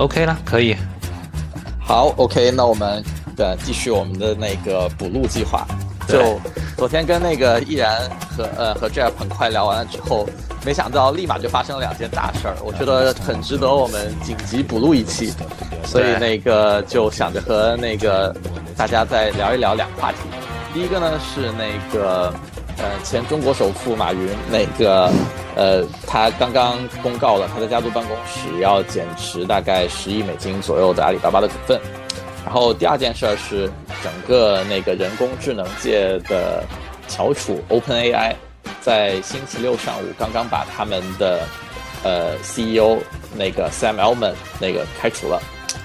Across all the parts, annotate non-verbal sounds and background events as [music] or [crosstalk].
OK 了，可以。好，OK，那我们呃继续我们的那个补录计划。就昨天跟那个毅然和呃和 Jeff 很快聊完了之后，没想到立马就发生了两件大事儿，我觉得很值得我们紧急补录一期。所以那个就想着和那个大家再聊一聊两个话题。第一个呢是那个呃前中国首富马云那个呃他刚刚公告了他的家族办公室要减持大概十亿美金左右的阿里巴巴的股份。然后第二件事儿是整个那个人工智能界的翘楚 OpenAI 在星期六上午刚刚把他们的呃 CEO 那个 Sam Altman 那个开除了。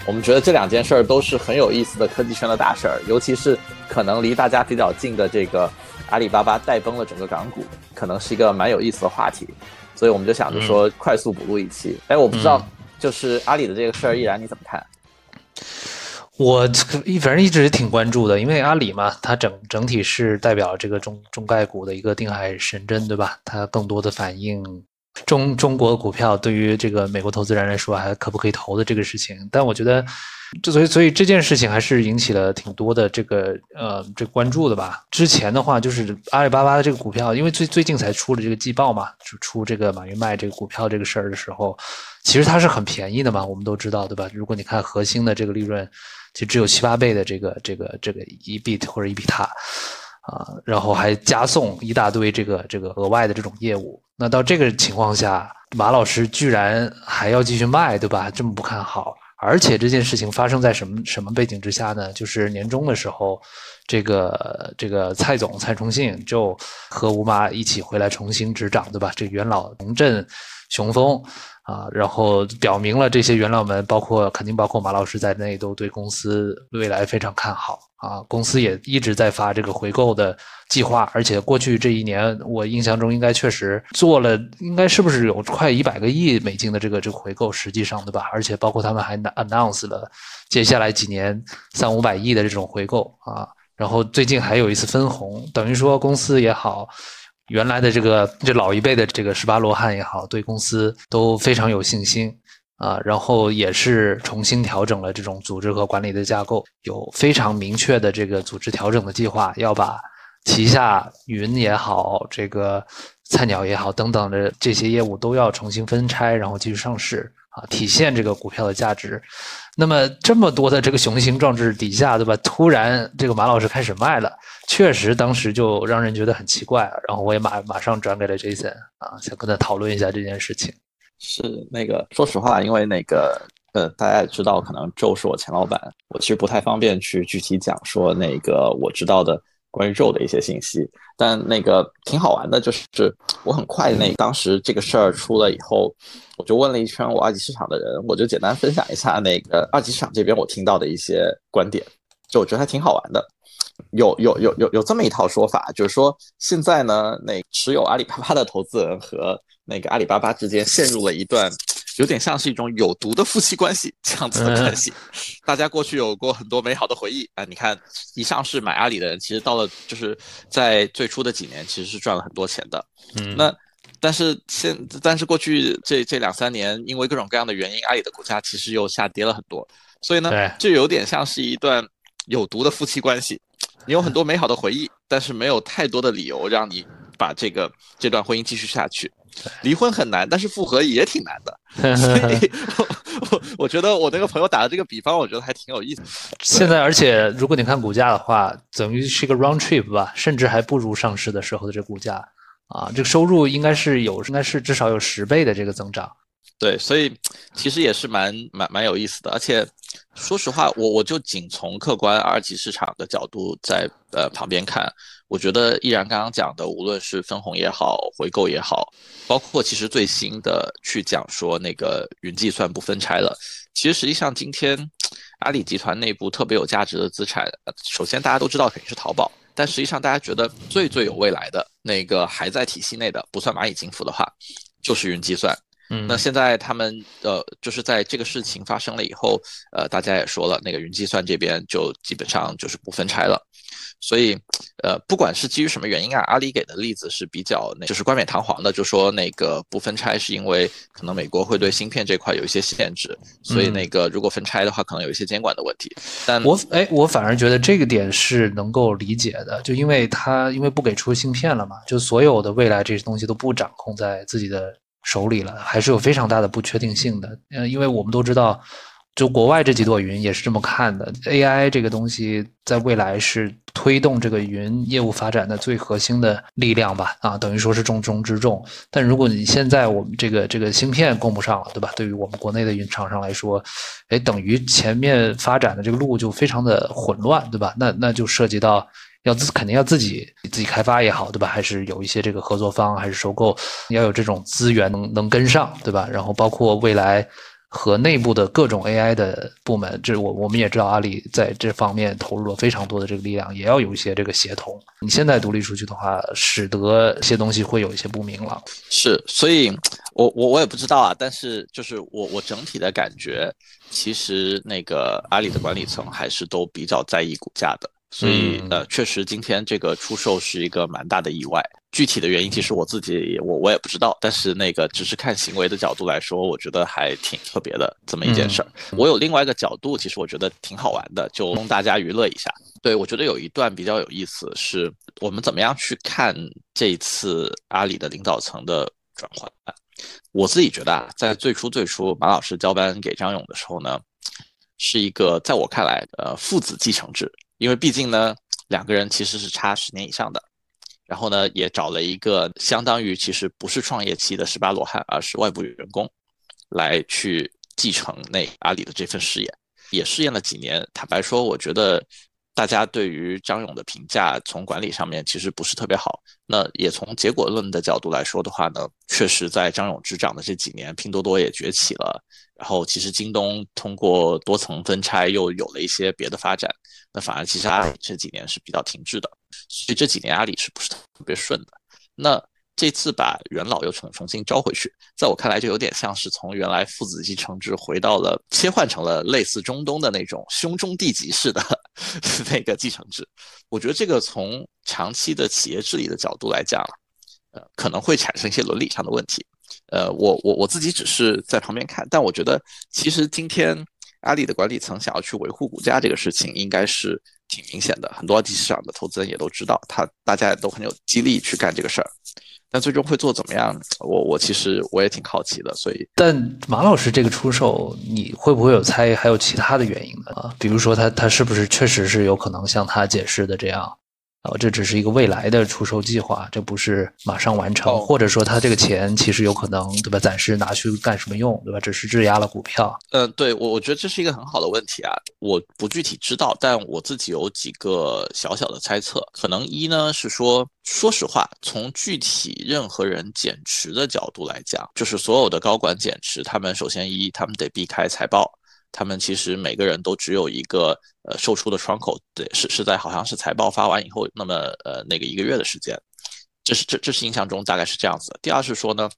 我们觉得这两件事儿都是很有意思的科技圈的大事儿，尤其是可能离大家比较近的这个阿里巴巴带崩了整个港股，可能是一个蛮有意思的话题，所以我们就想着说快速补录一期。哎，我不知道，就是阿里的这个事儿，依然你怎么看？我一反正一直挺关注的，因为阿里嘛，它整整体是代表这个中中概股的一个定海神针，对吧？它更多的反映。中中国股票对于这个美国投资人来说还可不可以投的这个事情，但我觉得，这所以所以这件事情还是引起了挺多的这个呃这关注的吧。之前的话就是阿里巴巴的这个股票，因为最最近才出了这个季报嘛，就出这个马云卖这个股票这个事儿的时候，其实它是很便宜的嘛，我们都知道对吧？如果你看核心的这个利润，其实只有七八倍的这个这个这个一 bit 或者一比塔。啊，然后还加送一大堆这个这个额外的这种业务。那到这个情况下，马老师居然还要继续卖，对吧？这么不看好，而且这件事情发生在什么什么背景之下呢？就是年终的时候，这个这个蔡总蔡崇信就和吴妈一起回来重新执掌，对吧？这元老重振雄风啊，然后表明了这些元老们，包括肯定包括马老师在内，都对公司未来非常看好。啊，公司也一直在发这个回购的计划，而且过去这一年，我印象中应该确实做了，应该是不是有快一百个亿美金的这个这个回购，实际上对吧？而且包括他们还 announce 了接下来几年三五百亿的这种回购啊，然后最近还有一次分红，等于说公司也好，原来的这个这老一辈的这个十八罗汉也好，对公司都非常有信心。啊，然后也是重新调整了这种组织和管理的架构，有非常明确的这个组织调整的计划，要把旗下云也好，这个菜鸟也好等等的这些业务都要重新分拆，然后继续上市啊，体现这个股票的价值。那么这么多的这个雄心壮志底下，对吧？突然这个马老师开始卖了，确实当时就让人觉得很奇怪。然后我也马马上转给了 Jason 啊，想跟他讨论一下这件事情。是那个，说实话，因为那个，呃，大家也知道，可能 Joe 是我前老板，我其实不太方便去具体讲说那个我知道的关于肉的一些信息。但那个挺好玩的，就是我很快那当时这个事儿出了以后，我就问了一圈我二级市场的人，我就简单分享一下那个二级市场这边我听到的一些观点，就我觉得还挺好玩的。有有有有有这么一套说法，就是说现在呢，那持有阿里巴巴的投资人和那个阿里巴巴之间陷入了一段有点像是一种有毒的夫妻关系这样子的关系。[laughs] 大家过去有过很多美好的回忆啊，你看一上市买阿里的人，其实到了就是在最初的几年其实是赚了很多钱的。嗯，那但是现但是过去这这两三年，因为各种各样的原因，阿里的股价其实又下跌了很多，所以呢，就有点像是一段有毒的夫妻关系。你有很多美好的回忆，但是没有太多的理由让你把这个这段婚姻继续下去。离婚很难，但是复合也挺难的。所以，[laughs] 我我觉得我那个朋友打的这个比方，我觉得还挺有意思。现在，而且如果你看股价的话，等于是一个 round trip 吧，甚至还不如上市的时候的这股价啊，这个收入应该是有，应该是至少有十倍的这个增长。对，所以其实也是蛮蛮蛮有意思的，而且说实话，我我就仅从客观二级市场的角度在呃旁边看，我觉得依然刚刚讲的，无论是分红也好，回购也好，包括其实最新的去讲说那个云计算不分拆了，其实实际上今天阿里集团内部特别有价值的资产，首先大家都知道肯定是淘宝，但实际上大家觉得最最有未来的那个还在体系内的，不算蚂蚁金服的话，就是云计算。嗯，那现在他们呃，就是在这个事情发生了以后，呃，大家也说了，那个云计算这边就基本上就是不分拆了，所以，呃，不管是基于什么原因啊，阿里给的例子是比较那，就是冠冕堂皇的，就说那个不分拆是因为可能美国会对芯片这块有一些限制，所以那个如果分拆的话，可能有一些监管的问题。但我哎，我反而觉得这个点是能够理解的，就因为它因为不给出芯片了嘛，就所有的未来这些东西都不掌控在自己的手里了，还是有非常大的不确定性的。嗯，因为我们都知道。就国外这几朵云也是这么看的，AI 这个东西在未来是推动这个云业务发展的最核心的力量吧？啊，等于说是重中之重。但如果你现在我们这个这个芯片供不上了，对吧？对于我们国内的云厂商来说，哎，等于前面发展的这个路就非常的混乱，对吧？那那就涉及到要自肯定要自己自己开发也好，对吧？还是有一些这个合作方，还是收购，要有这种资源能能跟上，对吧？然后包括未来。和内部的各种 AI 的部门，这我我们也知道，阿里在这方面投入了非常多的这个力量，也要有一些这个协同。你现在独立出去的话，使得一些东西会有一些不明朗。是，所以我我我也不知道啊，但是就是我我整体的感觉，其实那个阿里的管理层还是都比较在意股价的。所以，呃，确实，今天这个出售是一个蛮大的意外。具体的原因，其实我自己我我也不知道。但是，那个只是看行为的角度来说，我觉得还挺特别的这么一件事儿。我有另外一个角度，其实我觉得挺好玩的，就供大家娱乐一下。对我觉得有一段比较有意思，是我们怎么样去看这一次阿里的领导层的转换。我自己觉得啊，在最初最初马老师交班给张勇的时候呢，是一个在我看来，呃，父子继承制。因为毕竟呢，两个人其实是差十年以上的，然后呢，也找了一个相当于其实不是创业期的十八罗汉，而是外部员工，来去继承那阿里的这份事业，也试验了几年。坦白说，我觉得。大家对于张勇的评价，从管理上面其实不是特别好。那也从结果论的角度来说的话呢，确实在张勇执掌的这几年，拼多多也崛起了。然后其实京东通过多层分拆，又有了一些别的发展。那反而其实阿里这几年是比较停滞的，所以这几年阿里是不是特别顺的？那。这次把元老又重重新招回去，在我看来就有点像是从原来父子继承制回到了切换成了类似中东的那种兄终弟及式的 [laughs] 那个继承制。我觉得这个从长期的企业治理的角度来讲，呃，可能会产生一些伦理上的问题。呃，我我我自己只是在旁边看，但我觉得其实今天阿里的管理层想要去维护股价这个事情，应该是挺明显的。很多二级市场的投资人也都知道，他大家也都很有激励去干这个事儿。但最终会做怎么样？我我其实我也挺好奇的，所以。但马老师这个出售，你会不会有猜还有其他的原因呢？啊，比如说他他是不是确实是有可能像他解释的这样？哦，这只是一个未来的出售计划，这不是马上完成，或者说他这个钱其实有可能，对吧？暂时拿去干什么用，对吧？只是质押了股票。嗯，对我我觉得这是一个很好的问题啊，我不具体知道，但我自己有几个小小的猜测。可能一呢是说，说实话，从具体任何人减持的角度来讲，就是所有的高管减持，他们首先一，他们得避开财报。他们其实每个人都只有一个呃售出的窗口，对，是是在好像是财报发完以后，那么呃那个一个月的时间，这是这这是印象中大概是这样子的。第二是说呢，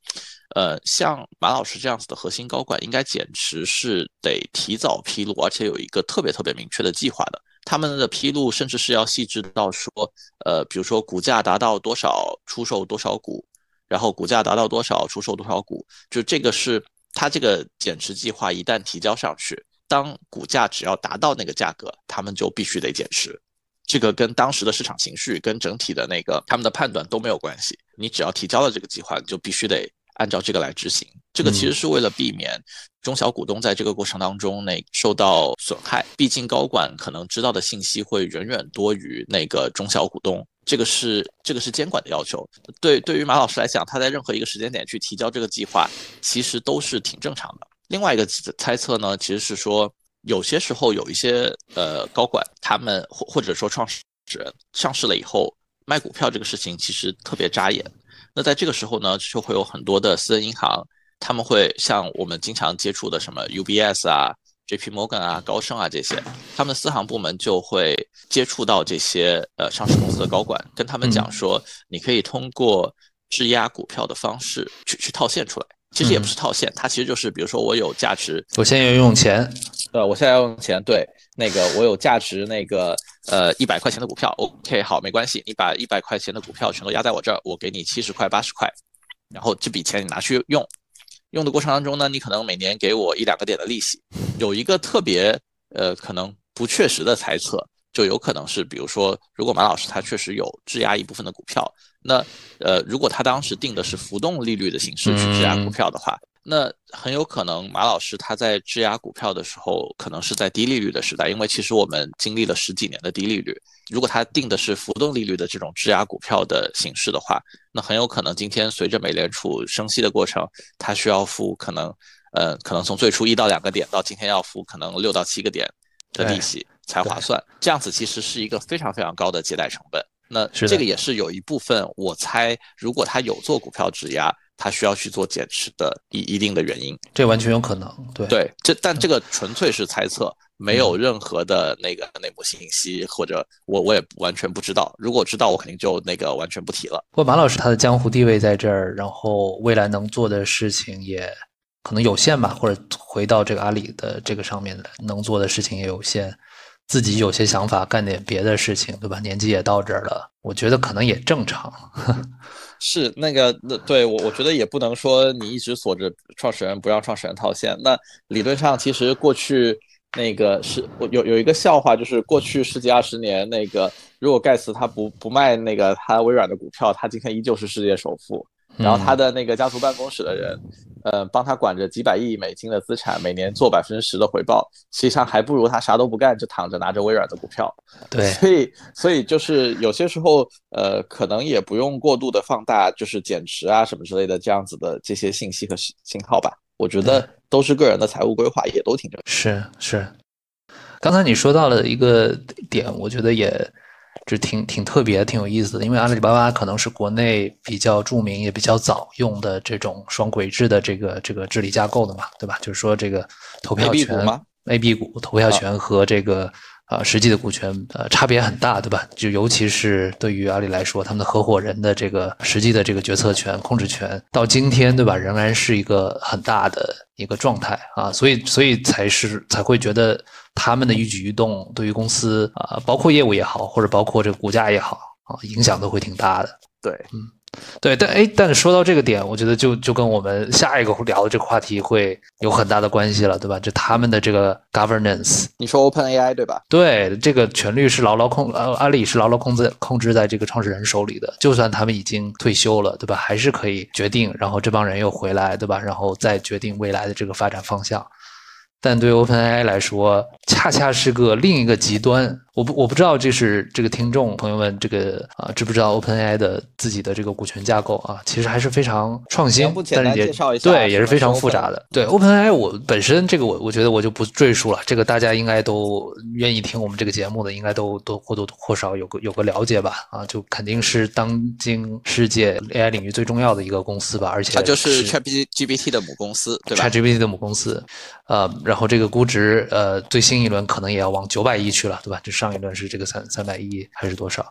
呃，像马老师这样子的核心高管，应该减持是得提早披露，而且有一个特别特别明确的计划的。他们的披露甚至是要细致到说，呃，比如说股价达到多少出售多少股，然后股价达到多少出售多少股，就这个是。他这个减持计划一旦提交上去，当股价只要达到那个价格，他们就必须得减持。这个跟当时的市场情绪、跟整体的那个他们的判断都没有关系。你只要提交了这个计划，就必须得按照这个来执行。这个其实是为了避免中小股东在这个过程当中那受到损害。毕竟高管可能知道的信息会远远多于那个中小股东。这个是这个是监管的要求，对对于马老师来讲，他在任何一个时间点去提交这个计划，其实都是挺正常的。另外一个猜测呢，其实是说，有些时候有一些呃高管，他们或或者说创始人上市了以后卖股票这个事情，其实特别扎眼。那在这个时候呢，就会有很多的私人银行，他们会像我们经常接触的什么 UBS 啊。J.P. Morgan 啊，高盛啊，这些他们的私行部门就会接触到这些呃上市公司的高管，跟他们讲说，你可以通过质押股票的方式去去套现出来。其实也不是套现，它其实就是比如说我有价值，我现在要用钱，呃，我现在要用钱，对，那个我有价值那个呃一百块钱的股票，OK，好，没关系，你把一百块钱的股票全都压在我这儿，我给你七十块八十块，然后这笔钱你拿去用，用的过程当中呢，你可能每年给我一两个点的利息，有一个特别呃可能不确实的猜测，就有可能是，比如说如果马老师他确实有质押一部分的股票，那呃如果他当时定的是浮动利率的形式去质押股票的话。那很有可能马老师他在质押股票的时候，可能是在低利率的时代，因为其实我们经历了十几年的低利率。如果它定的是浮动利率的这种质押股票的形式的话，那很有可能今天随着美联储升息的过程，它需要付可能，呃，可能从最初一到两个点，到今天要付可能六到七个点的利息才划算。这样子其实是一个非常非常高的借贷成本。那这个也是有一部分，我猜如果他有做股票质押。他需要去做减持的一一定的原因，这完全有可能。对对，这但这个纯粹是猜测，没有任何的那个内幕信息，或者我我也完全不知道。如果知道，我肯定就那个完全不提了。不过马老师他的江湖地位在这儿，然后未来能做的事情也可能有限吧，或者回到这个阿里的这个上面能做的事情也有限，自己有些想法，干点别的事情，对吧？年纪也到这儿了，我觉得可能也正常。是那个，那对我我觉得也不能说你一直锁着创始人不让创始人套现。那理论上其实过去那个是有有一个笑话，就是过去十几二十年，那个如果盖茨他不不卖那个他微软的股票，他今天依旧是世界首富。然后他的那个家族办公室的人，呃，帮他管着几百亿美金的资产，每年做百分之十的回报，实际上还不如他啥都不干就躺着拿着微软的股票。[laughs] 对，所以所以就是有些时候，呃，可能也不用过度的放大，就是减持啊什么之类的这样子的这些信息和信号吧。我觉得都是个人的财务规划，也都挺正。是是，刚才你说到了一个点，我觉得也。这挺挺特别、挺有意思的，因为阿里巴巴可能是国内比较著名、也比较早用的这种双轨制的这个这个治理架构的嘛，对吧？就是说这个投票权、A、B 股投票权和这个啊实际的股权呃差别很大，对吧？就尤其是对于阿里来说，他们的合伙人的这个实际的这个决策权、控制权，到今天，对吧？仍然是一个很大的一个状态啊，所以所以才是才会觉得。他们的一举一动对于公司啊，包括业务也好，或者包括这个股价也好啊，影响都会挺大的。对，嗯，对，但哎，但是说到这个点，我觉得就就跟我们下一个聊的这个话题会有很大的关系了，对吧？就他们的这个 governance，你说 Open AI 对吧？对，这个权力是牢牢控呃，阿里是牢牢控制控制在这个创始人手里的，就算他们已经退休了，对吧？还是可以决定，然后这帮人又回来，对吧？然后再决定未来的这个发展方向。但对 OpenAI 来说，恰恰是个另一个极端。我不我不知道，这是这个听众朋友们这个啊，知不知道 OpenAI 的自己的这个股权架构啊？其实还是非常创新，但是也对，也是非常复杂的。对 OpenAI，我本身这个我我觉得我就不赘述了。这个大家应该都愿意听我们这个节目的，应该都都或多或少有个有个了解吧？啊，就肯定是当今世界 AI 领域最重要的一个公司吧。而且它就是 ChatGPT 的母公司，对吧？ChatGPT 的母公司，呃，然后这个估值呃，最新一轮可能也要往九百亿去了，对吧？就上。上一轮是这个三三百亿还是多少？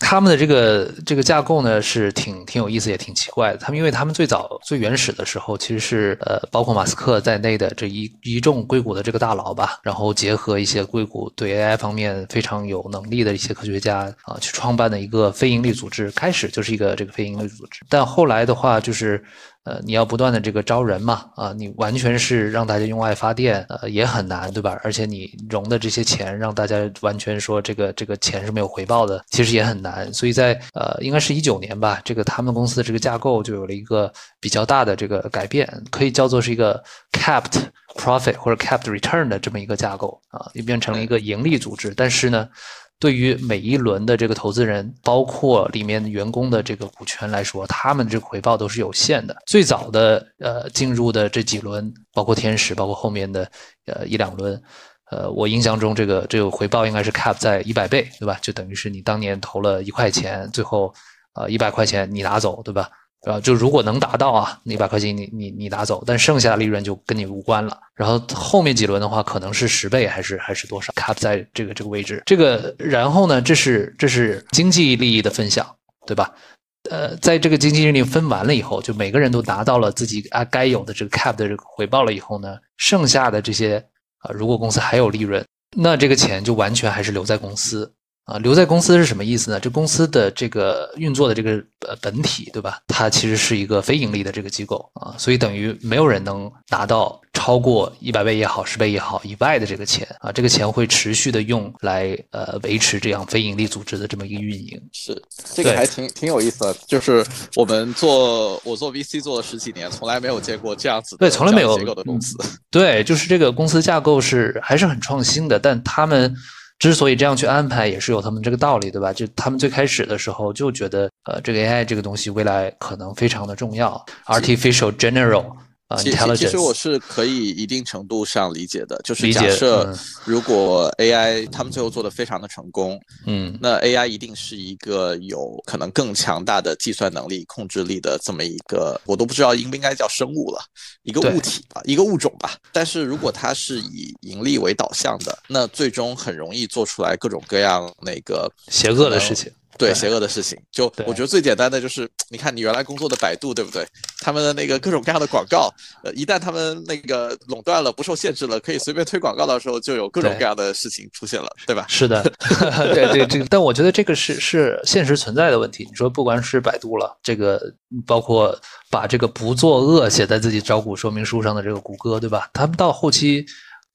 他们的这个这个架构呢是挺挺有意思也挺奇怪的。他们因为他们最早最原始的时候其实是呃包括马斯克在内的这一一众硅谷的这个大佬吧，然后结合一些硅谷对 AI 方面非常有能力的一些科学家啊，去创办的一个非盈利组织。开始就是一个这个非盈利组织，但后来的话就是。呃，你要不断的这个招人嘛，啊，你完全是让大家用爱发电，呃，也很难，对吧？而且你融的这些钱，让大家完全说这个这个钱是没有回报的，其实也很难。所以在呃，应该是一九年吧，这个他们公司的这个架构就有了一个比较大的这个改变，可以叫做是一个 capped profit 或者 capped return 的这么一个架构啊，就变成了一个盈利组织，但是呢。对于每一轮的这个投资人，包括里面员工的这个股权来说，他们这个回报都是有限的。最早的呃进入的这几轮，包括天使，包括后面的呃一两轮，呃，我印象中这个这个回报应该是 cap 在一百倍，对吧？就等于是你当年投了一块钱，最后呃一百块钱你拿走，对吧？啊，就如果能达到啊，一百块钱你你你拿走，但剩下的利润就跟你无关了。然后后面几轮的话，可能是十倍还是还是多少？cap 在这个这个位置，这个然后呢，这是这是经济利益的分享，对吧？呃，在这个经济利益分完了以后，就每个人都拿到了自己啊该有的这个 cap 的这个回报了以后呢，剩下的这些啊，如果公司还有利润，那这个钱就完全还是留在公司。啊，留在公司是什么意思呢？这公司的这个运作的这个呃本体，对吧？它其实是一个非盈利的这个机构啊，所以等于没有人能拿到超过一百倍也好、十倍也好以外的这个钱啊，这个钱会持续的用来呃维持这样非盈利组织的这么一个运营。是，这个还挺挺有意思的，就是我们做我做 VC 做了十几年，从来没有见过这样子对，从来没有结构的公司。对，就是这个公司架构是还是很创新的，但他们。之所以这样去安排，也是有他们这个道理，对吧？就他们最开始的时候就觉得，呃，这个 AI 这个东西未来可能非常的重要，artificial general。其其实我是可以一定程度上理解的，就是假设如果 AI 他们最后做的非常的成功，嗯，那 AI 一定是一个有可能更强大的计算能力、控制力的这么一个，我都不知道应不应该叫生物了，一个物体吧，一个物种吧。但是如果它是以盈利为导向的，那最终很容易做出来各种各样那个邪恶的事情。对邪恶的事情，就我觉得最简单的就是，[tsk] 你看你原来工作的百度，对不对？他们的那个各种各样的广告，呃，一旦他们那个垄断了，不受限制了，可以随便推广告的时候，就有各种各样的事情出现了，[laughs] 对吧？是的，[laughs] 对对这个，但我觉得这个是是现实存在的问题。你说不管是百度了，这个包括把这个不作恶写在自己招股说明书上的这个谷歌，对吧？他们到后期。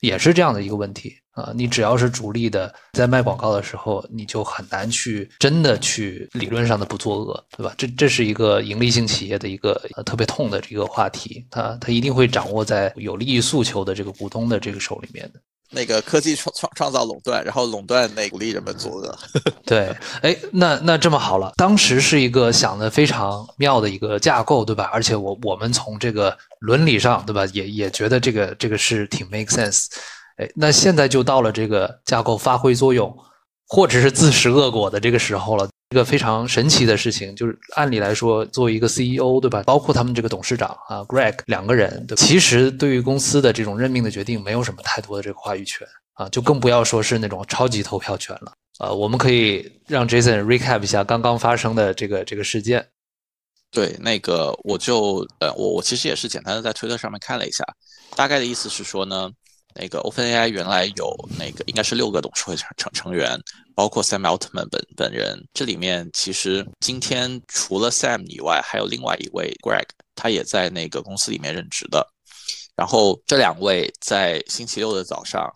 也是这样的一个问题啊！你只要是主力的，在卖广告的时候，你就很难去真的去理论上的不作恶，对吧？这这是一个盈利性企业的一个特别痛的这个话题，它它一定会掌握在有利益诉求的这个股东的这个手里面的。那个科技创创创造垄断，然后垄断那鼓励人们作恶。[laughs] 对，哎，那那这么好了，当时是一个想的非常妙的一个架构，对吧？而且我我们从这个伦理上，对吧，也也觉得这个这个是挺 make sense。哎，那现在就到了这个架构发挥作用，或者是自食恶果的这个时候了。一个非常神奇的事情，就是按理来说，作为一个 CEO，对吧？包括他们这个董事长啊，Greg 两个人，其实对于公司的这种任命的决定，没有什么太多的这个话语权啊，就更不要说是那种超级投票权了。呃，我们可以让 Jason recap 一下刚刚发生的这个这个事件。对，那个我就呃，我我其实也是简单的在推特上面看了一下，大概的意思是说呢。那个 OpenAI 原来有那个应该是六个董事会成成成员，包括 Sam Altman 本本人。这里面其实今天除了 Sam 以外，还有另外一位 Greg，他也在那个公司里面任职的。然后这两位在星期六的早上，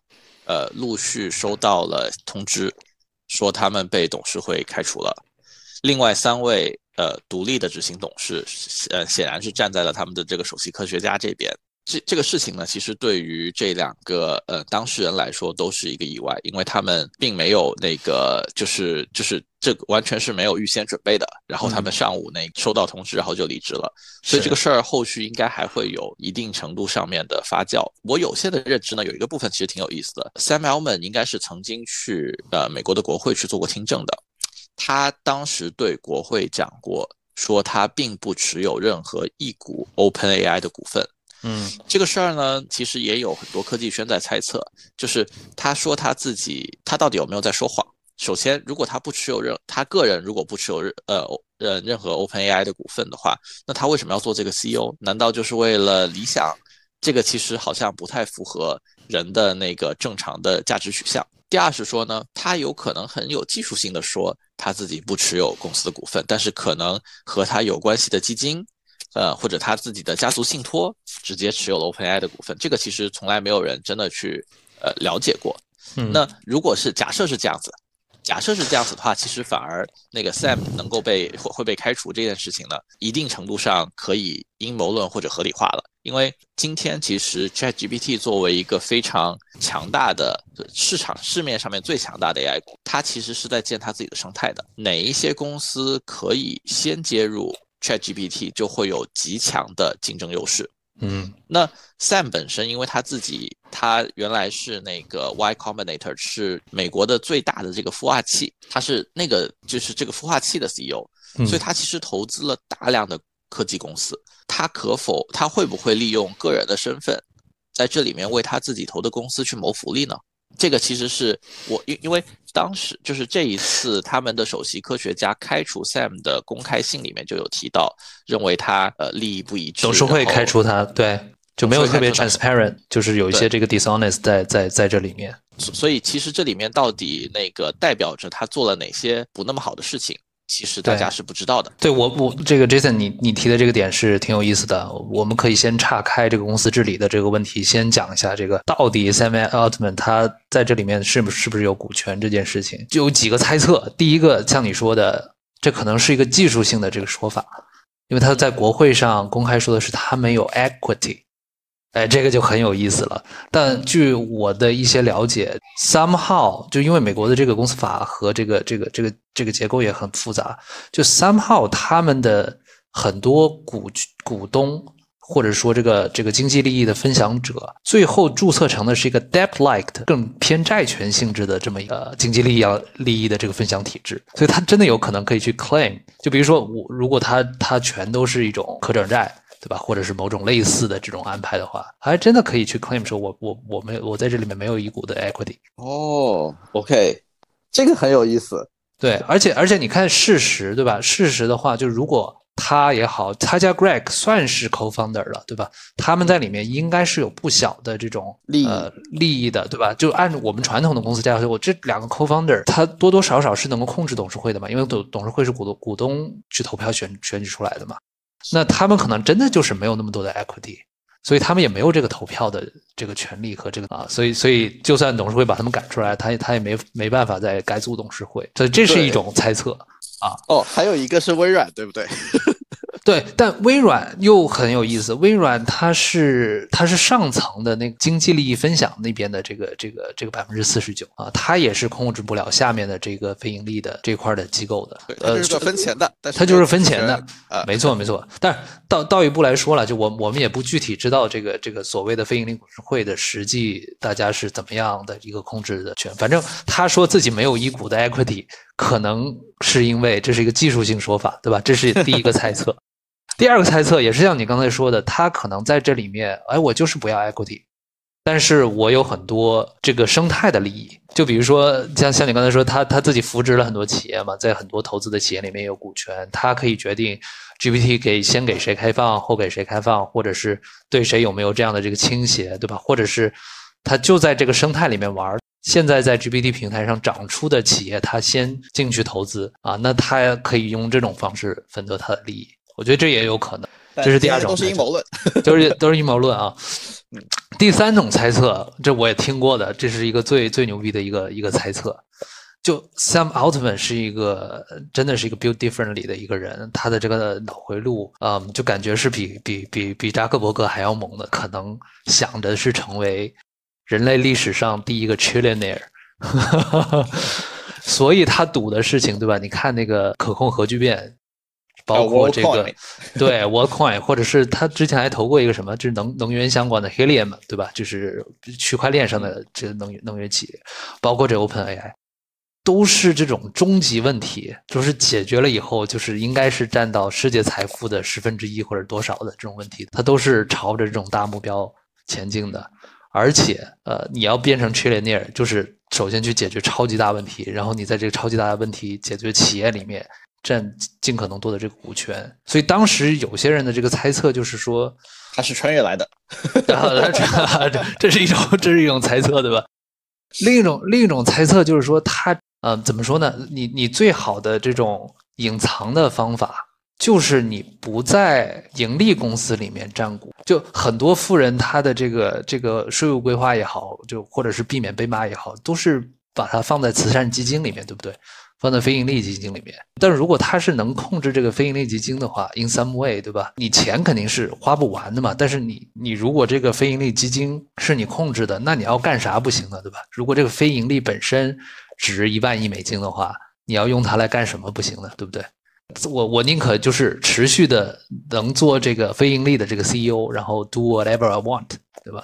呃，陆续收到了通知，说他们被董事会开除了。另外三位呃独立的执行董事，呃，显然是站在了他们的这个首席科学家这边。这这个事情呢，其实对于这两个呃当事人来说都是一个意外，因为他们并没有那个就是就是这完全是没有预先准备的，然后他们上午那收到通知，然后就离职了，所以这个事儿后续应该还会有一定程度上面的发酵。我有限的认知呢，有一个部分其实挺有意思的，Sam Altman 应该是曾经去呃美国的国会去做过听证的，他当时对国会讲过，说他并不持有任何一股 OpenAI 的股份。嗯，这个事儿呢，其实也有很多科技圈在猜测，就是他说他自己，他到底有没有在说谎？首先，如果他不持有任，他个人如果不持有任呃呃任何 OpenAI 的股份的话，那他为什么要做这个 CEO？难道就是为了理想？这个其实好像不太符合人的那个正常的价值取向。第二是说呢，他有可能很有技术性的说他自己不持有公司的股份，但是可能和他有关系的基金。呃，或者他自己的家族信托直接持有了 OpenAI 的股份，这个其实从来没有人真的去呃了解过。那如果是假设是这样子，假设是这样子的话，其实反而那个 Sam 能够被会会被开除这件事情呢，一定程度上可以阴谋论或者合理化了。因为今天其实 ChatGPT 作为一个非常强大的市场市面上面最强大的 AI 股，它其实是在建它自己的生态的。哪一些公司可以先接入？ChatGPT 就会有极强的竞争优势。嗯，那 Sam 本身，因为他自己，他原来是那个 Y Combinator，是美国的最大的这个孵化器，他是那个就是这个孵化器的 CEO，所以他其实投资了大量的科技公司。他可否，他会不会利用个人的身份，在这里面为他自己投的公司去谋福利呢？这个其实是我因因为当时就是这一次他们的首席科学家开除 Sam 的公开信里面就有提到，认为他呃利益不一致，董事会开除他，对就没有特别 transparent，就是有一些这个 dishonest 在在在这里面。所所以其实这里面到底那个代表着他做了哪些不那么好的事情，其实大家是不知道的。对我我这个 Jason，你你提的这个点是挺有意思的。我们可以先岔开这个公司治理的这个问题，先讲一下这个到底 Sam Altman 他在这里面是不是不是有股权这件事情，就有几个猜测。第一个像你说的，这可能是一个技术性的这个说法，因为他在国会上公开说的是他没有 equity。哎，这个就很有意思了。但据我的一些了解，somehow 就因为美国的这个公司法和这个这个这个这个结构也很复杂，就 somehow 他们的很多股股东或者说这个这个经济利益的分享者，最后注册成的是一个 debt-like 更偏债权性质的这么一个经济利益利益的这个分享体制，所以他真的有可能可以去 claim，就比如说我如果他他全都是一种可转债。对吧？或者是某种类似的这种安排的话，还真的可以去 claim 说我我我没有我在这里面没有一股的 equity。哦，OK，这个很有意思。对，而且而且你看事实，对吧？事实的话，就如果他也好，他加 Greg 算是 co-founder 了，对吧？他们在里面应该是有不小的这种利益呃利益的，对吧？就按我们传统的公司架构，我这两个 co-founder 他多多少少是能够控制董事会的嘛，因为董董事会是股东股东去投票选选举出来的嘛。那他们可能真的就是没有那么多的 equity，所以他们也没有这个投票的这个权利和这个啊，所以所以就算董事会把他们赶出来，他也他也没没办法再改组董事会，所以这是一种猜测啊。哦，还有一个是微软，对不对？对，但微软又很有意思。微软它是它是上层的那个经济利益分享那边的这个这个这个百分之四十九啊，它也是控制不了下面的这个非盈利的这块的机构的。对，它呃，是分钱的，但是它就是分钱的啊，没错没错。但是到到一步来说了，就我我们也不具体知道这个这个所谓的非盈利董事会的实际大家是怎么样的一个控制的权。反正他说自己没有一股的 equity，可能是因为这是一个技术性说法，对吧？这是第一个猜测。[laughs] 第二个猜测也是像你刚才说的，他可能在这里面，哎，我就是不要 equity，但是我有很多这个生态的利益，就比如说像像你刚才说，他他自己扶植了很多企业嘛，在很多投资的企业里面有股权，他可以决定 GPT 给先给谁开放，后给谁开放，或者是对谁有没有这样的这个倾斜，对吧？或者是他就在这个生态里面玩。现在在 GPT 平台上长出的企业，他先进去投资啊，那他可以用这种方式分得他的利益。我觉得这也有可能，这是第二种都是阴谋论。[laughs] 都是都是阴谋论啊。第三种猜测，这我也听过的，这是一个最最牛逼的一个一个猜测。就 Sam Altman 是一个真的是一个 build differently 的一个人，他的这个脑回路，嗯，就感觉是比比比比扎克伯格还要猛的，可能想着是成为人类历史上第一个 trillionaire。[laughs] 所以他赌的事情，对吧？你看那个可控核聚变，包括这个、[laughs] 对 WorldCoin，或者是他之前还投过一个什么，就是能能源相关的 Helium，对吧？就是区块链上的这能源能源企业，包括这 OpenAI，都是这种终极问题，就是解决了以后，就是应该是占到世界财富的十分之一或者多少的这种问题，它都是朝着这种大目标前进的。而且，呃，你要变成 trillionaire，就是首先去解决超级大问题，然后你在这个超级大的问题解决企业里面占尽可能多的这个股权。所以当时有些人的这个猜测就是说，他是穿越来的，[laughs] 这是一种这是一种猜测，对吧？另一种另一种猜测就是说他，呃，怎么说呢？你你最好的这种隐藏的方法，就是你不在盈利公司里面占股。就很多富人他的这个这个税务规划也好，就或者是避免被骂也好，都是把它放在慈善基金里面，对不对？放在非盈利基金里面。但是如果他是能控制这个非盈利基金的话，in some way，对吧？你钱肯定是花不完的嘛。但是你你如果这个非盈利基金是你控制的，那你要干啥不行呢，对吧？如果这个非盈利本身值一万亿美金的话，你要用它来干什么不行呢？对不对？我我宁可就是持续的能做这个非盈利的这个 CEO，然后 do whatever I want，对吧？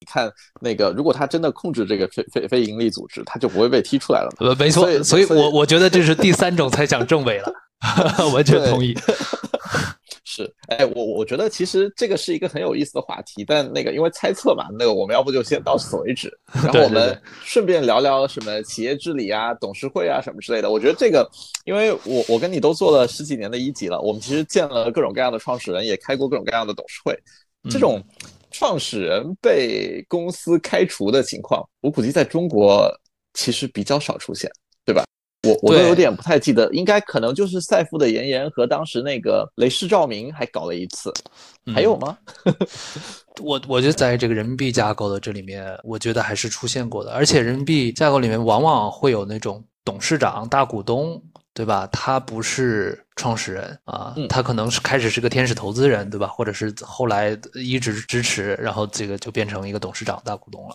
你看那个，如果他真的控制这个非非非盈利组织，他就不会被踢出来了。呃，没错所，以所以我我觉得这是第三种猜想证伪了 [laughs] [laughs] 完全同意。[laughs] 是，哎，我我觉得其实这个是一个很有意思的话题，但那个因为猜测嘛，那个我们要不就先到此为止，然后我们顺便聊聊什么企业治理啊、董事会啊什么之类的。我觉得这个，因为我我跟你都做了十几年的一级了，我们其实见了各种各样的创始人，也开过各种各样的董事会，这种创始人被公司开除的情况，我估计在中国其实比较少出现，对吧？我我都有点不太记得，应该可能就是赛富的严严和当时那个雷士照明还搞了一次，还有吗？[laughs] 我我觉得在这个人民币架构的这里面，我觉得还是出现过的，而且人民币架构里面往往会有那种董事长、大股东，对吧？他不是创始人啊，他可能是开始是个天使投资人，对吧？或者是后来一直支持，然后这个就变成一个董事长、大股东了。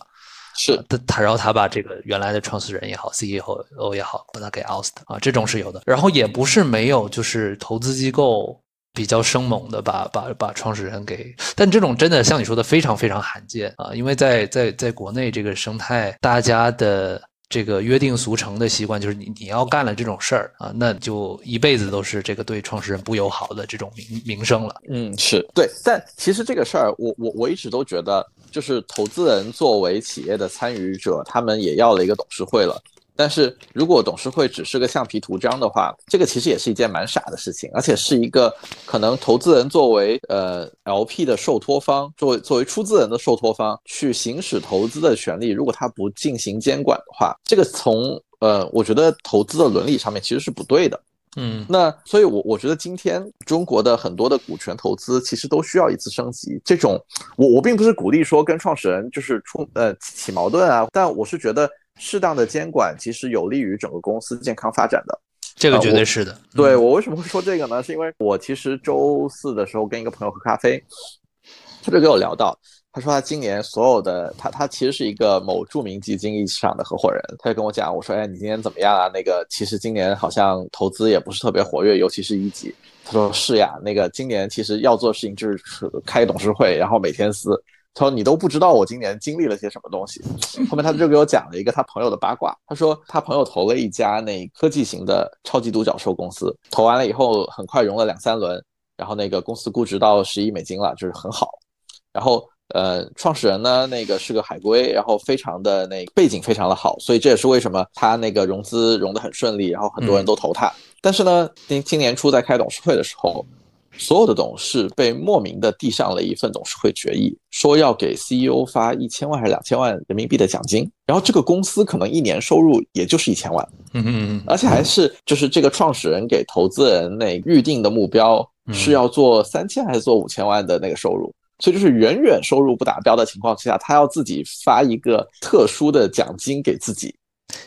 是他他然后他把这个原来的创始人也好，CEO 也好，把他给 oust 啊，这种是有的。然后也不是没有，就是投资机构。比较生猛的把把把创始人给，但这种真的像你说的非常非常罕见啊，因为在在在国内这个生态，大家的这个约定俗成的习惯就是你你要干了这种事儿啊，那就一辈子都是这个对创始人不友好的这种名名声了。嗯，是对，但其实这个事儿，我我我一直都觉得，就是投资人作为企业的参与者，他们也要了一个董事会了。但是如果董事会只是个橡皮图章的话，这个其实也是一件蛮傻的事情，而且是一个可能投资人作为呃 LP 的受托方，作为作为出资人的受托方去行使投资的权利，如果他不进行监管的话，这个从呃我觉得投资的伦理上面其实是不对的。嗯，那所以，我我觉得今天中国的很多的股权投资其实都需要一次升级。这种我我并不是鼓励说跟创始人就是出呃起矛盾啊，但我是觉得。适当的监管其实有利于整个公司健康发展的，这个绝对是的。对我为什么会说这个呢？是因为我其实周四的时候跟一个朋友喝咖啡，他就跟我聊到，他说他今年所有的他他其实是一个某著名基金意义上的合伙人，他就跟我讲，我说哎你今年怎么样啊？那个其实今年好像投资也不是特别活跃，尤其是一级。他说是呀，那个今年其实要做事情就是开董事会，然后每天撕。他说：“你都不知道我今年经历了些什么东西。”后面他就给我讲了一个他朋友的八卦。他说他朋友投了一家那科技型的超级独角兽公司，投完了以后很快融了两三轮，然后那个公司估值到十亿美金了，就是很好。然后呃，创始人呢那个是个海归，然后非常的那背景非常的好，所以这也是为什么他那个融资融得很顺利，然后很多人都投他。但是呢，今今年初在开董事会的时候。所有的董事被莫名的递上了一份董事会决议，说要给 CEO 发一千万还是两千万人民币的奖金，然后这个公司可能一年收入也就是一千万，嗯嗯，而且还是就是这个创始人给投资人那预定的目标是要做三千还是做五千万的那个收入，所以就是远远收入不达标的情况之下，他要自己发一个特殊的奖金给自己。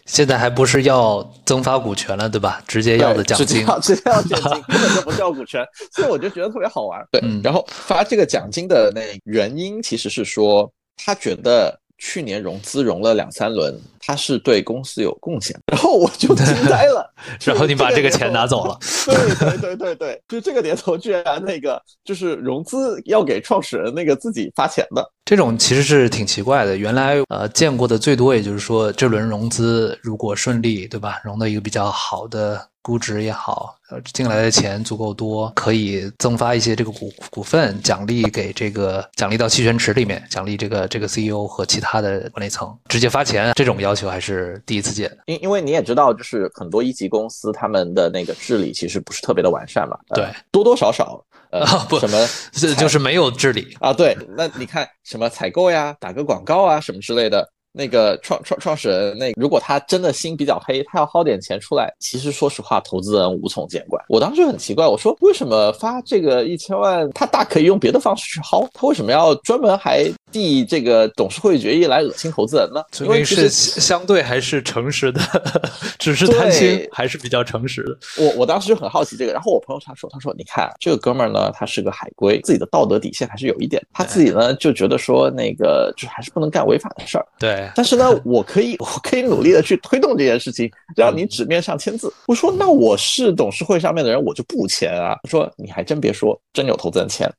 现在还不是要增发股权了，对吧？直接要的奖金，直接要直接要奖金，[laughs] 根本就不叫股权，所以我就觉得特别好玩。对，然后发这个奖金的那原因其实是说，他觉得去年融资融了两三轮，他是对公司有贡献。然后我就惊呆了，[laughs] 然后你把这个钱拿走了。对对对对对，就这个年头居然那个就是融资要给创始人那个自己发钱的。这种其实是挺奇怪的。原来呃见过的最多，也就是说这轮融资如果顺利，对吧？融到一个比较好的估值也好，呃进来的钱足够多，可以增发一些这个股股份奖励给这个奖励到期权池里面，奖励这个这个 CEO 和其他的管理层直接发钱。这种要求还是第一次见。因因为你也知道，就是很多一级公司他们的那个治理其实不是特别的完善嘛。对，多多少少。呃，不，什么，这就是没有治理啊？对，那你看什么采购呀，打个广告啊，什么之类的。那个创创创始人，那如果他真的心比较黑，他要薅点钱出来，其实说实话，投资人无从监管。我当时很奇怪，我说为什么发这个一千万，他大可以用别的方式去薅，他为什么要专门还递这个董事会决议来恶心投资人呢？因为是相对还是诚实的，只是贪心还是比较诚实的。我我当时就很好奇这个，然后我朋友他说，他说你看这个哥们儿呢，他是个海归，自己的道德底线还是有一点，他自己呢就觉得说那个就还是不能干违法的事儿。对。但是呢，我可以，[laughs] 我可以努力的去推动这件事情，让你纸面上签字。我说，那我是董事会上面的人，我就不签啊。他说，你还真别说，真有投资人签。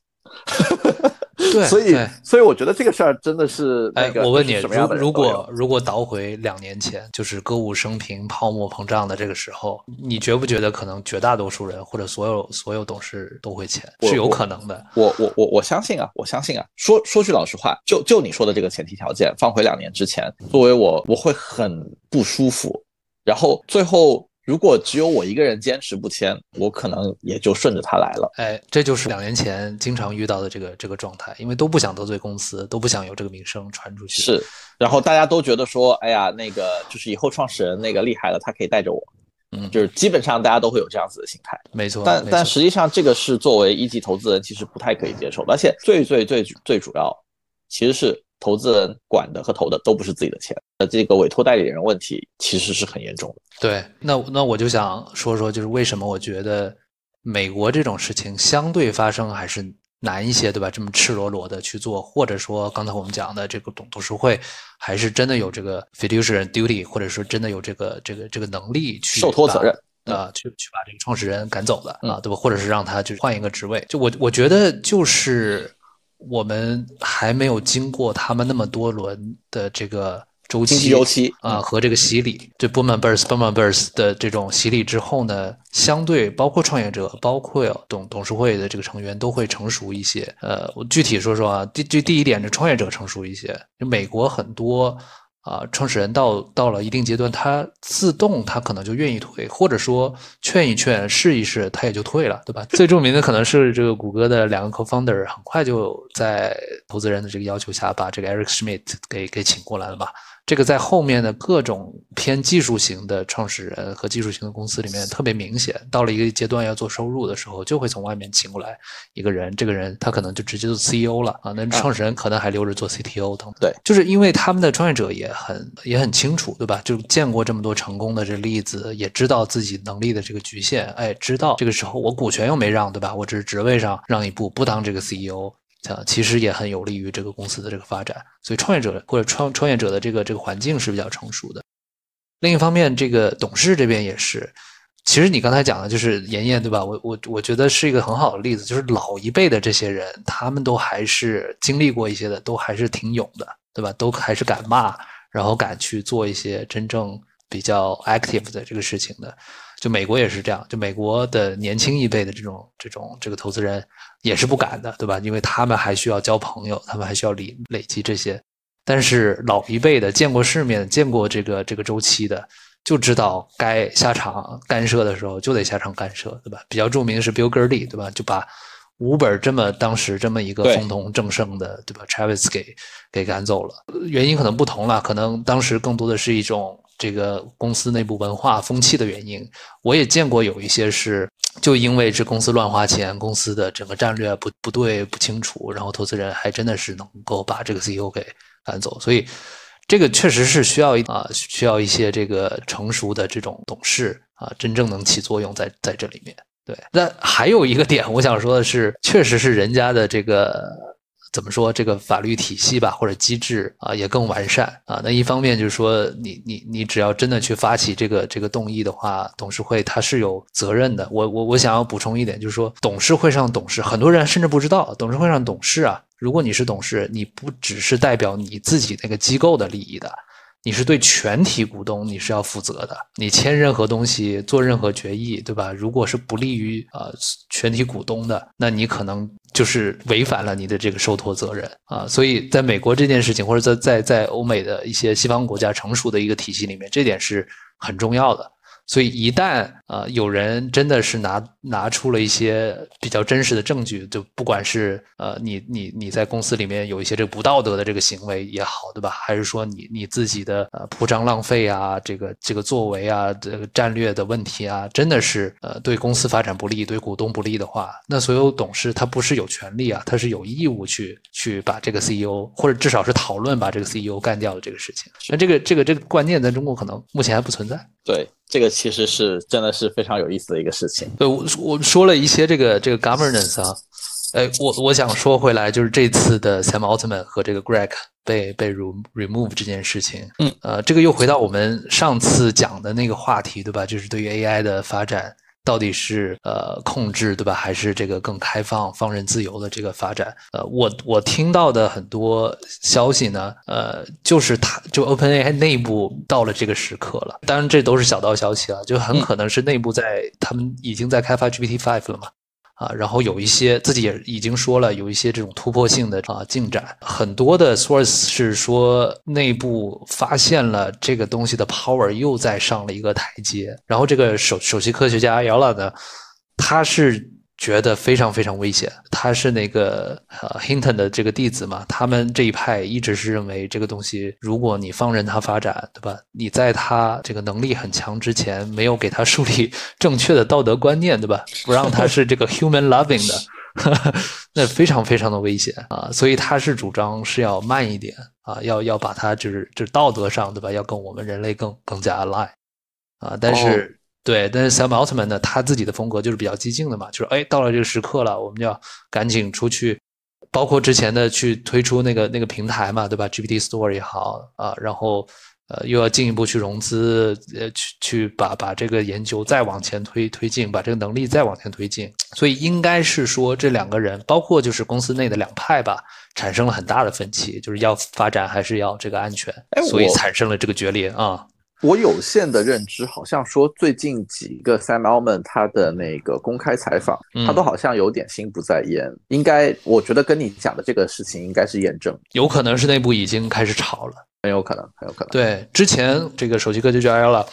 对，所以，所以我觉得这个事儿真的是那个。我问你，如如果如果倒回两年前，就是歌舞升平、泡沫膨胀的这个时候，你觉不觉得可能绝大多数人或者所有所有董事都会签？是有可能的。我我我我相信啊，我相信啊。说说句老实话，就就你说的这个前提条件，放回两年之前，作为我，我会很不舒服。然后最后。如果只有我一个人坚持不签，我可能也就顺着他来了。哎，这就是两年前经常遇到的这个这个状态，因为都不想得罪公司，都不想有这个名声传出去。是，然后大家都觉得说，哎呀，那个就是以后创始人那个厉害了，他可以带着我。嗯，就是基本上大家都会有这样子的心态。没错，但但实际上这个是作为一级投资人其实不太可以接受，而且最最最最主要其实是。投资人管的和投的都不是自己的钱，呃，这个委托代理人问题其实是很严重的。对，那那我就想说说，就是为什么我觉得美国这种事情相对发生还是难一些，对吧？这么赤裸裸的去做，或者说刚才我们讲的这个董董事会还是真的有这个 fiduciary duty，或者说真的有这个这个这个能力去受托责任啊，去去把这个创始人赶走的啊，对吧？或者是让他就换一个职位，就我我觉得就是。我们还没有经过他们那么多轮的这个周期周期啊和这个洗礼，就 boom and burst boom and burst 的这种洗礼之后呢，相对包括创业者，包括董董事会的这个成员都会成熟一些。呃，我具体说说啊，第第第一点是创业者成熟一些，就美国很多。啊，创始人到到了一定阶段，他自动他可能就愿意退，或者说劝一劝、试一试，他也就退了，对吧？[laughs] 最著名的可能是这个谷歌的两个 co-founder，很快就在投资人的这个要求下，把这个 Eric Schmidt 给给请过来了嘛。这个在后面的各种偏技术型的创始人和技术型的公司里面特别明显。到了一个阶段要做收入的时候，就会从外面请过来一个人，这个人他可能就直接做 CEO 了啊。那创始人可能还留着做 CTO 等。对，就是因为他们的创业者也很也很清楚，对吧？就见过这么多成功的这例子，也知道自己能力的这个局限。哎，知道这个时候我股权又没让，对吧？我只是职位上让一步，不当这个 CEO。啊，其实也很有利于这个公司的这个发展，所以创业者或者创创业者的这个这个环境是比较成熟的。另一方面，这个董事这边也是，其实你刚才讲的就是妍妍对吧？我我我觉得是一个很好的例子，就是老一辈的这些人，他们都还是经历过一些的，都还是挺勇的，对吧？都还是敢骂，然后敢去做一些真正比较 active 的这个事情的。就美国也是这样，就美国的年轻一辈的这种这种这个投资人也是不敢的，对吧？因为他们还需要交朋友，他们还需要累累积这些。但是老一辈的见过世面、见过这个这个周期的，就知道该下场干涉的时候就得下场干涉，对吧？比较著名的是 Bill Gurley，对吧？就把五本这么当时这么一个风头正盛的，对吧？Travis 给给赶走了，原因可能不同了，可能当时更多的是一种。这个公司内部文化风气的原因，我也见过有一些是就因为这公司乱花钱，公司的整个战略不不对不清楚，然后投资人还真的是能够把这个 CEO 给赶走，所以这个确实是需要一啊需要一些这个成熟的这种董事啊，真正能起作用在在这里面。对，那还有一个点，我想说的是，确实是人家的这个。怎么说这个法律体系吧，或者机制啊，也更完善啊。那一方面就是说，你你你只要真的去发起这个这个动议的话，董事会它是有责任的。我我我想要补充一点，就是说，董事会上董事，很多人甚至不知道，董事会上董事啊，如果你是董事，你不只是代表你自己那个机构的利益的。你是对全体股东你是要负责的，你签任何东西做任何决议，对吧？如果是不利于啊全体股东的，那你可能就是违反了你的这个受托责任啊。所以在美国这件事情，或者在在在欧美的一些西方国家成熟的一个体系里面，这点是很重要的。所以一旦呃有人真的是拿拿出了一些比较真实的证据，就不管是呃你你你在公司里面有一些这个不道德的这个行为也好，对吧？还是说你你自己的呃铺张浪费啊，这个这个作为啊，这个战略的问题啊，真的是呃对公司发展不利，对股东不利的话，那所有董事他不是有权利啊，他是有义务去去把这个 CEO 或者至少是讨论把这个 CEO 干掉的这个事情。那这个这个这个观念在中国可能目前还不存在。对。这个其实是真的是非常有意思的一个事情。对，我我说了一些这个这个 governance 啊，哎，我我想说回来，就是这次的 Sam Altman 和这个 Greg 被被 remove 这件事情，嗯，呃，这个又回到我们上次讲的那个话题，对吧？就是对于 AI 的发展。到底是呃控制对吧，还是这个更开放、放任自由的这个发展？呃，我我听到的很多消息呢，呃，就是它就 OpenAI 内部到了这个时刻了。当然，这都是小道消息啊，就很可能是内部在他们已经在开发 GPT Five 了嘛。啊，然后有一些自己也已经说了，有一些这种突破性的啊进展。很多的 source 是说内部发现了这个东西的 power 又在上了一个台阶。然后这个首首席科学家 Yala 呢，他是。觉得非常非常危险。他是那个呃 Hinton 的这个弟子嘛，他们这一派一直是认为这个东西，如果你放任它发展，对吧？你在他这个能力很强之前，没有给他树立正确的道德观念，对吧？不让他是这个 [laughs] human loving 的，[laughs] 那非常非常的危险啊！所以他是主张是要慢一点啊，要要把它就是就是道德上，对吧？要跟我们人类更更加 align 啊，但是。对，但是 Sam Altman 呢，他自己的风格就是比较激进的嘛，就是哎，到了这个时刻了，我们就要赶紧出去，包括之前的去推出那个那个平台嘛，对吧？GPT Store 也好啊，然后呃又要进一步去融资，呃去去把把这个研究再往前推推进，把这个能力再往前推进，所以应该是说这两个人，包括就是公司内的两派吧，产生了很大的分歧，就是要发展还是要这个安全，所以产生了这个决裂啊。我有限的认知，好像说最近几个 Sam Altman 他的那个公开采访，他都好像有点心不在焉。应该，我觉得跟你讲的这个事情应该是验证，有可能是内部已经开始吵了，很有可能，很有可能。对，之前这个首席科学家 Ella，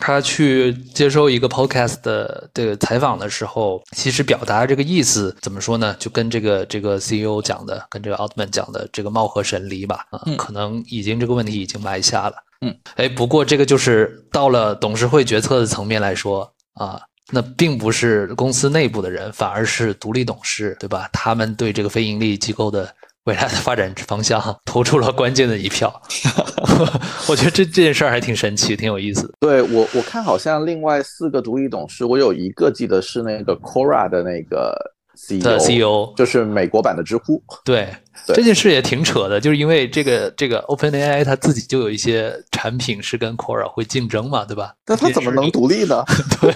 他去接受一个 podcast 的这个采访的时候，其实表达这个意思怎么说呢？就跟这个这个 CEO 讲的，跟这个 Altman 讲的这个貌合神离吧，啊，可能已经这个问题已经埋下了。嗯，哎，不过这个就是到了董事会决策的层面来说啊，那并不是公司内部的人，反而是独立董事，对吧？他们对这个非盈利机构的未来的发展方向投出了关键的一票。[laughs] [laughs] 我觉得这这件事儿还挺神奇，挺有意思。对我，我看好像另外四个独立董事，我有一个记得是那个 Quora 的那个 CEO，就是美国版的知乎。对。这件事也挺扯的，就是因为这个这个 OpenAI 它自己就有一些产品是跟 Quora 会竞争嘛，对吧？那它怎么能独立呢？[laughs] 对，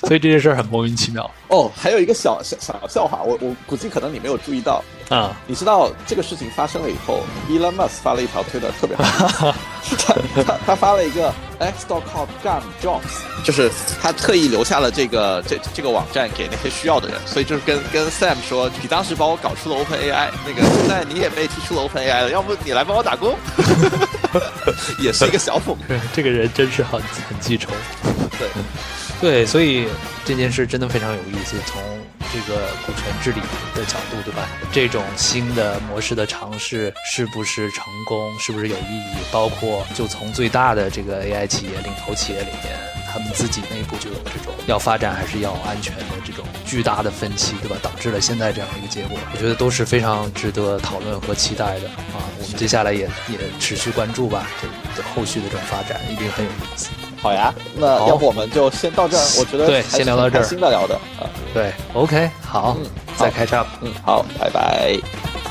所以这件事很莫名其妙。哦，还有一个小小小笑话，我我估计可能你没有注意到啊。你知道这个事情发生了以后，Elon Musk 发了一条推特，特别好，[laughs] 他他他发了一个 X dot com gun jobs，就是他特意留下了这个这这个网站给那些需要的人，所以就是跟跟 Sam 说，你当时把我搞出了 OpenAI 那个。现在你也被踢出了 OpenAI 了，要不你来帮我打工？[laughs] 也是一个小讽。[laughs] 这个人真是很很记仇。对，[laughs] 对，所以这件事真的非常有意思。从这个股权治理的角度，对吧？这种新的模式的尝试是不是成功？是不是有意义？包括就从最大的这个 AI 企业、领头企业里面。他们自己内部就有这种要发展还是要安全的这种巨大的分歧，对吧？导致了现在这样的一个结果，我觉得都是非常值得讨论和期待的啊！我们接下来也也持续关注吧，这后续的这种发展一定很有意思。好呀，那要不我们就先到这儿？我觉得对，先聊到这儿，新的聊的啊，对，OK，好，再开唱，嗯，好，拜拜。